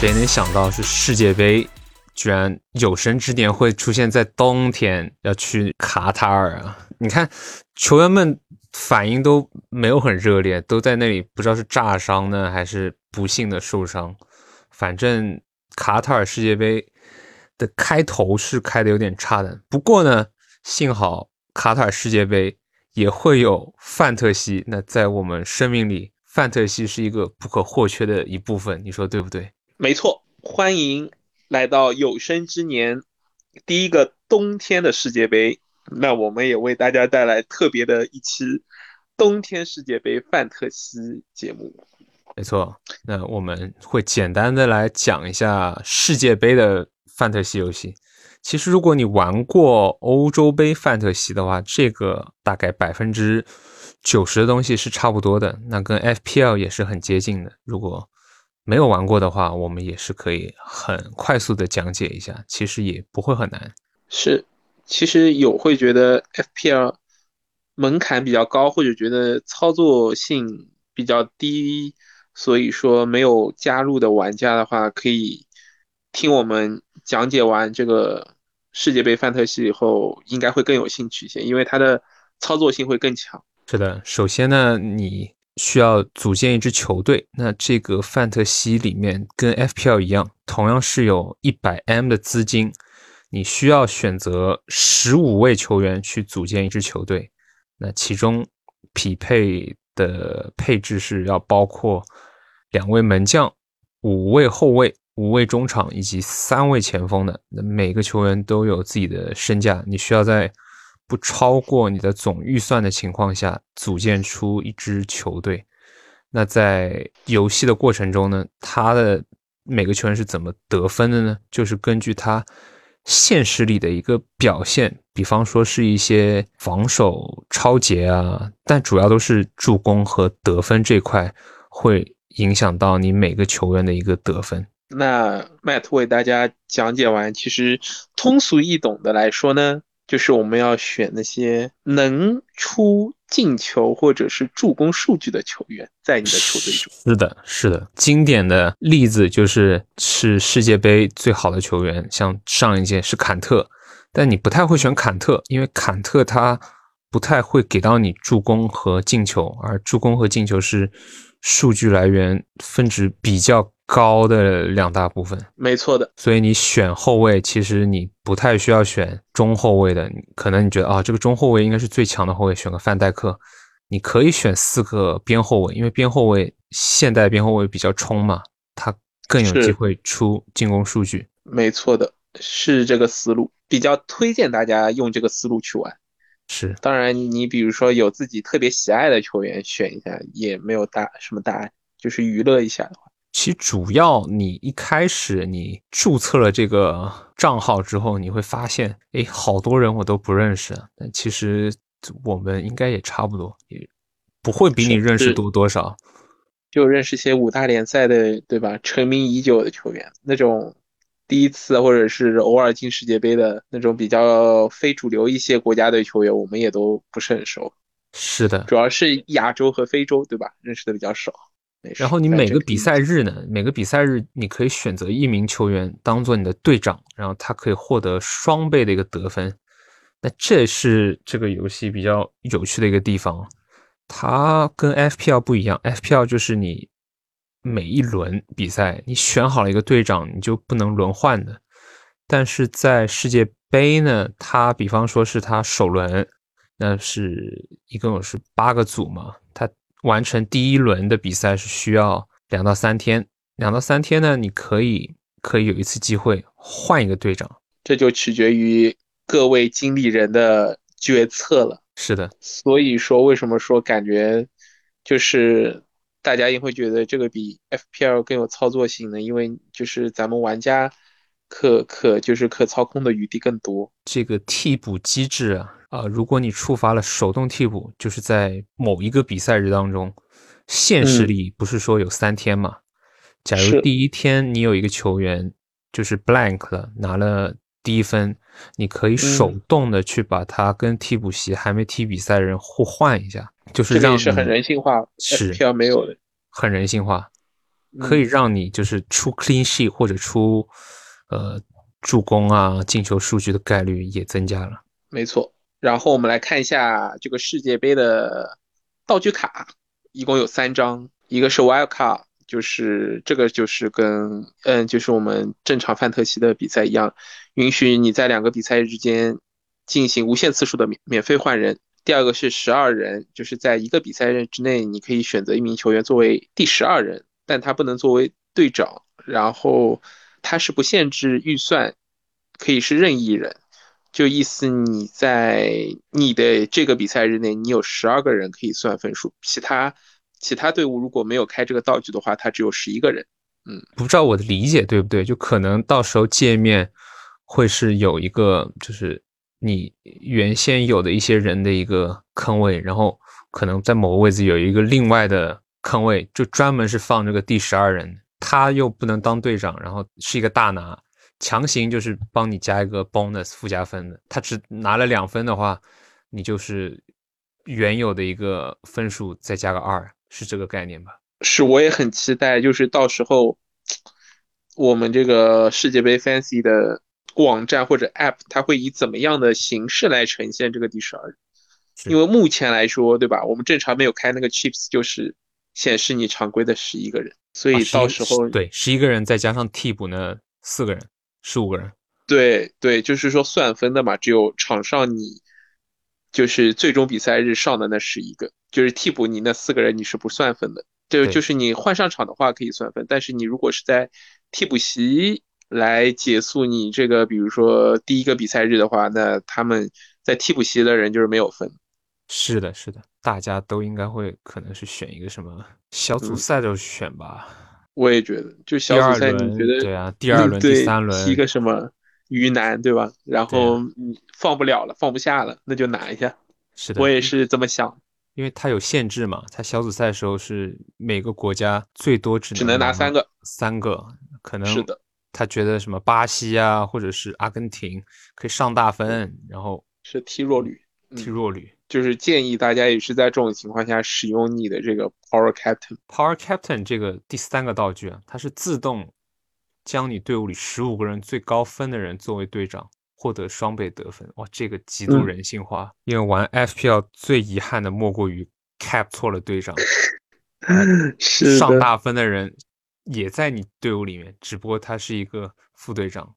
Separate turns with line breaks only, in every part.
谁能想到是世界杯，居然有生之年会出现在冬天，要去卡塔尔啊？你看球员们反应都没有很热烈，都在那里不知道是炸伤呢，还是不幸的受伤。反正卡塔尔世界杯的开头是开的有点差的，不过呢，幸好卡塔尔世界杯也会有范特西。那在我们生命里，范特西是一个不可或缺的一部分，你说对不对？
没错，欢迎来到有生之年第一个冬天的世界杯。那我们也为大家带来特别的一期冬天世界杯范特西节目。
没错，那我们会简单的来讲一下世界杯的范特西游戏。其实，如果你玩过欧洲杯范特西的话，这个大概百分之九十的东西是差不多的。那跟 FPL 也是很接近的。如果没有玩过的话，我们也是可以很快速的讲解一下，其实也不会很难。
是，其实有会觉得 FPL 门槛比较高，或者觉得操作性比较低，所以说没有加入的玩家的话，可以听我们讲解完这个世界杯范特西以后，应该会更有兴趣一些，因为它的操作性会更强。
是的，首先呢，你。需要组建一支球队，那这个范特西里面跟 FPL 一样，同样是有一百 M 的资金，你需要选择十五位球员去组建一支球队。那其中匹配的配置是要包括两位门将、五位后卫、五位中场以及三位前锋的。那每个球员都有自己的身价，你需要在。不超过你的总预算的情况下，组建出一支球队。那在游戏的过程中呢，他的每个球员是怎么得分的呢？就是根据他现实里的一个表现，比方说是一些防守超节啊，但主要都是助攻和得分这块会影响到你每个球员的一个得分。
那 Matt 为大家讲解完，其实通俗易懂的来说呢。就是我们要选那些能出进球或者是助攻数据的球员，在你的球队中。
是的，是的，经典的例子就是是世界杯最好的球员，像上一届是坎特，但你不太会选坎特，因为坎特他不太会给到你助攻和进球，而助攻和进球是数据来源分值比较。高的两大部分，
没错的。
所以你选后卫，其实你不太需要选中后卫的。可能你觉得啊，这个中后卫应该是最强的后卫，选个范戴克。你可以选四个边后卫，因为边后卫现代边后卫比较冲嘛，他更有机会出进攻数据。
没错的，是这个思路，比较推荐大家用这个思路去玩。
是，
当然你比如说有自己特别喜爱的球员，选一下也没有大什么大碍，就是娱乐一下的话。
其主要，你一开始你注册了这个账号之后，你会发现，哎，好多人我都不认识。但其实我们应该也差不多，也不会比你认识多多少。
就认识些五大联赛的，对吧？成名已久的球员，那种第一次或者是偶尔进世界杯的那种比较非主流一些国家队球员，我们也都不是很熟。
是的，
主要是亚洲和非洲，对吧？认识的比较少。
然后你每个比赛日呢，每个比赛日你可以选择一名球员当做你的队长，然后他可以获得双倍的一个得分。那这是这个游戏比较有趣的一个地方，它跟 FPL 不一样，FPL 就是你每一轮比赛你选好了一个队长，你就不能轮换的。但是在世界杯呢，它比方说是它首轮，那是一共有是八个组嘛，它。完成第一轮的比赛是需要两到三天，两到三天呢，你可以可以有一次机会换一个队长，
这就取决于各位经理人的决策了。
是的，
所以说为什么说感觉就是大家也会觉得这个比 FPL 更有操作性呢？因为就是咱们玩家可可就是可操控的余地更多。
这个替补机制啊。啊，如果你触发了手动替补，就是在某一个比赛日当中，现实里不是说有三天嘛？假如第一天你有一个球员就是 blank 了，拿了第一分，你可以手动的去把他跟替补席还没踢比赛的人互换一下，就是这样
是很人性化，
是
没有的，
很人性化。可以让你就是出 clean sheet 或者出呃助攻啊进球数据的概率也增加了。
没错。然后我们来看一下这个世界杯的道具卡，一共有三张，一个是 wild card，就是这个就是跟嗯就是我们正常范特西的比赛一样，允许你在两个比赛日之间进行无限次数的免免费换人。第二个是十二人，就是在一个比赛日之内，你可以选择一名球员作为第十二人，但他不能作为队长。然后他是不限制预算，可以是任意人。就意思你在你的这个比赛日内，你有十二个人可以算分数，其他其他队伍如果没有开这个道具的话，他只有十一个人。嗯，
不知道我的理解对不对？就可能到时候界面会是有一个，就是你原先有的一些人的一个坑位，然后可能在某个位置有一个另外的坑位，就专门是放这个第十二人，他又不能当队长，然后是一个大拿。强行就是帮你加一个 bonus 附加分的，他只拿了两分的话，你就是原有的一个分数再加个二，是这个概念吧？
是，我也很期待，就是到时候我们这个世界杯 fancy 的网站或者 app，它会以怎么样的形式来呈现这个第十二人？因为目前来说，对吧？我们正常没有开那个 chips，就是显示你常规的十一个人，所以到时候
对十一个人再加上替补呢四个人。十五个人，
对对，就是说算分的嘛，只有场上你就是最终比赛日上的那十一个，就是替补你那四个人你是不算分的。就就是你换上场的话可以算分，但是你如果是在替补席来结束你这个，比如说第一个比赛日的话，那他们在替补席的人就是没有分。
是的，是的，大家都应该会可能是选一个什么小组赛的选吧。
我也觉得，就小组赛，你觉得
对啊？第二轮、第三轮
踢个什么鱼腩，对吧？然后放不了了，放不下了，那就拿一下。
是的，
我也是这么想。
因为它有限制嘛，它小组赛的时候是每个国家最多只
只能拿三个，
三个可能
是的。
他觉得什么巴西啊，或者是阿根廷可以上大分，然后
是踢弱旅，
踢弱旅。
就是建议大家也是在这种情况下使用你的这个 Power Captain。
Power Captain 这个第三个道具啊，它是自动将你队伍里十五个人最高分的人作为队长，获得双倍得分。哇，这个极度人性化。因为玩 FPL 最遗憾的莫过于 Cap 错了队长，上大分的人也在你队伍里面，只不过他是一个副队长。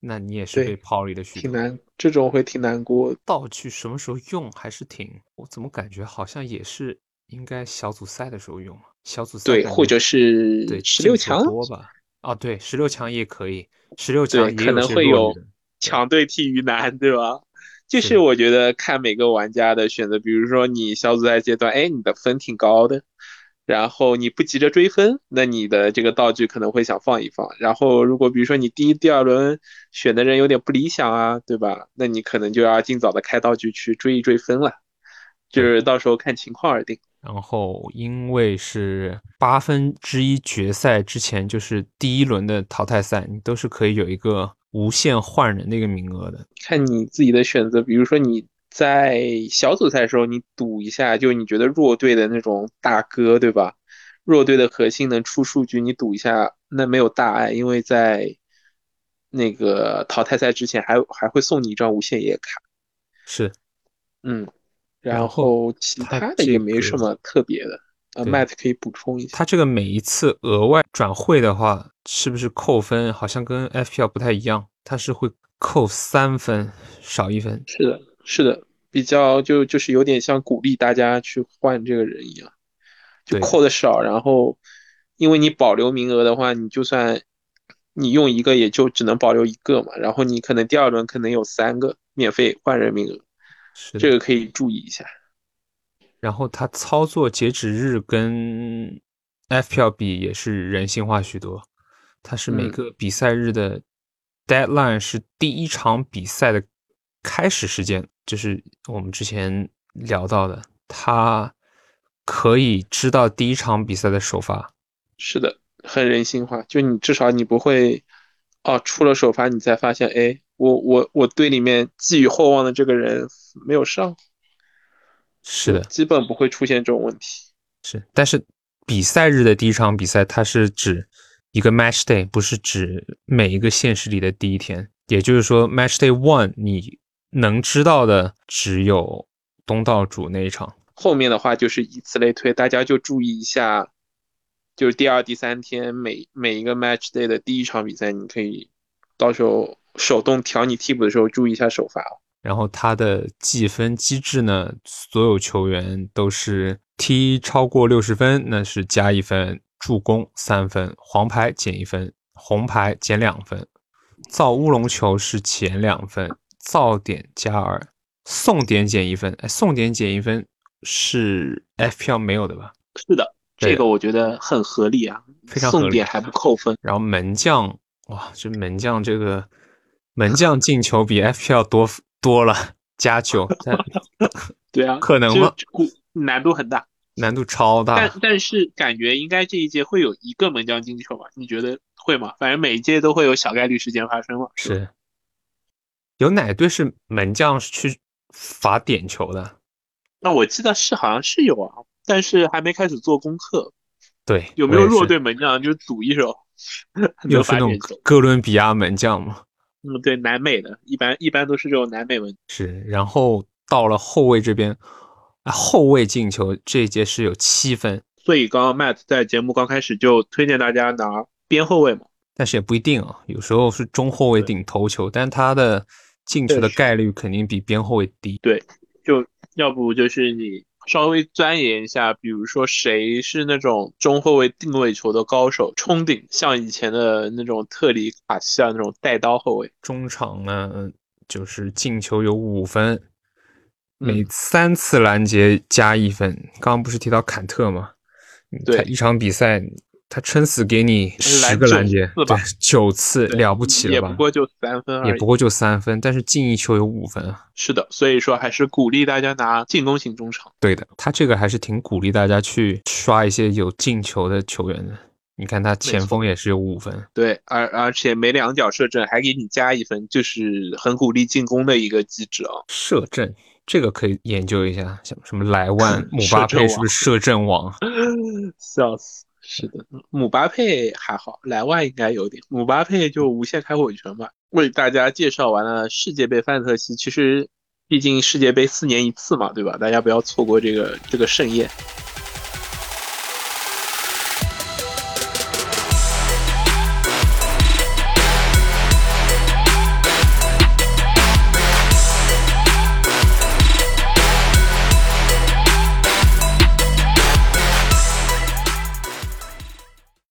那你也是被抛离的许多，
挺难，这种会挺难过。
道具什么时候用还是挺，我怎么感觉好像也是应该小组赛的时候用啊？小组赛
对，或者是
对
十六强
多吧？啊，对，十六强也可以，十六强
可能会有强队踢鱼腩，对吧？就是我觉得看每个玩家的选择，比如说你小组赛阶段，哎，你的分挺高的。然后你不急着追分，那你的这个道具可能会想放一放。然后如果比如说你第一、第二轮选的人有点不理想啊，对吧？那你可能就要尽早的开道具去追一追分了，就是到时候看情况而定。
然后因为是八分之一决赛之前就是第一轮的淘汰赛，你都是可以有一个无限换人的一个名额的，
看你自己的选择。比如说你。在小组赛的时候，你赌一下，就你觉得弱队的那种大哥，对吧？弱队的核心能出数据，你赌一下，那没有大碍，因为在那个淘汰赛之前还还会送你一张无限野卡。
是，
嗯，然后其他的也没什么特别的。呃，Matt 可以补充一下，
他这个每一次额外转会的话，是不是扣分？好像跟 FPL 不太一样，他是会扣三分，少一分。
是的。是的，比较就就是有点像鼓励大家去换这个人一样，就扣的少，然后因为你保留名额的话，你就算你用一个，也就只能保留一个嘛，然后你可能第二轮可能有三个免费换人名额，这个可以注意一下。
然后它操作截止日跟 FPL 比也是人性化许多，它是每个比赛日的 deadline 是第一场比赛的开始时间。就是我们之前聊到的，他可以知道第一场比赛的首发，
是的，很人性化。就你至少你不会，哦，出了首发你才发现，哎，我我我队里面寄予厚望的这个人没有上，
是的，
基本不会出现这种问题。
是，但是比赛日的第一场比赛，它是指一个 match day，不是指每一个现实里的第一天。也就是说，match day one 你能知道的只有东道主那一场。
后面的话就是以此类推，大家就注意一下，就是第二、第三天每每一个 match day 的第一场比赛，你可以到时候手动调你替补的时候注意一下首发。
然后它的计分机制呢，所有球员都是踢超过六十分，那是加一分，助攻三分，黄牌减一分，红牌减两分，造乌龙球是减两分，造点加二，送点减一分，哎，送点减一分。是 FPL 没有的吧？
是的，这个我觉得很合理啊，
非常合理，
送点还不扣分。
然后门将，哇，这门将这个门将进球比 FPL 多多了，加九。
对啊，
可能吗？
难度很大，
难度超大。
但但是感觉应该这一届会有一个门将进球吧？你觉得会吗？反正每一届都会有小概率事件发生嘛。
是。有哪队是门将去罚点球的？
那我记得是好像是有啊，但是还没开始做功课。
对，
有没有弱队门将就赌一手？
有是那种哥伦比亚门将吗？
嗯，对，南美的，一般一般都是这种南美门。
是，然后到了后卫这边，啊，后卫进球这一节是有七分。
所以刚刚 Matt 在节目刚开始就推荐大家拿边后卫嘛。
但是也不一定啊，有时候是中后卫顶头球，但他的进球的概率肯定比边后卫低。
对，就。要不就是你稍微钻研一下，比如说谁是那种中后卫定位球的高手，冲顶，像以前的那种特里卡西亚那种带刀后卫。
中场呢，就是进球有五分，每三次拦截加一分。刚刚不是提到坎特吗？
对，
一场比赛。他撑死给你十个拦截，对，九次了不起了吧？
也不过就三分，
也不过就三分，但是进一球有五分啊。
是的，所以说还是鼓励大家拿进攻型中场。
对的，他这个还是挺鼓励大家去刷一些有进球的球员的。你看他前锋也是有五分，
对，而而且每两脚射正还给你加一分，就是很鼓励进攻的一个机制啊。
射正这个可以研究一下，像什么莱万、姆巴佩是不是射正王？
笑死。是的，姆巴佩还好，莱万应该有点。姆巴佩就无限开火权吧。为大家介绍完了世界杯范特西，其实毕竟世界杯四年一次嘛，对吧？大家不要错过这个这个盛宴。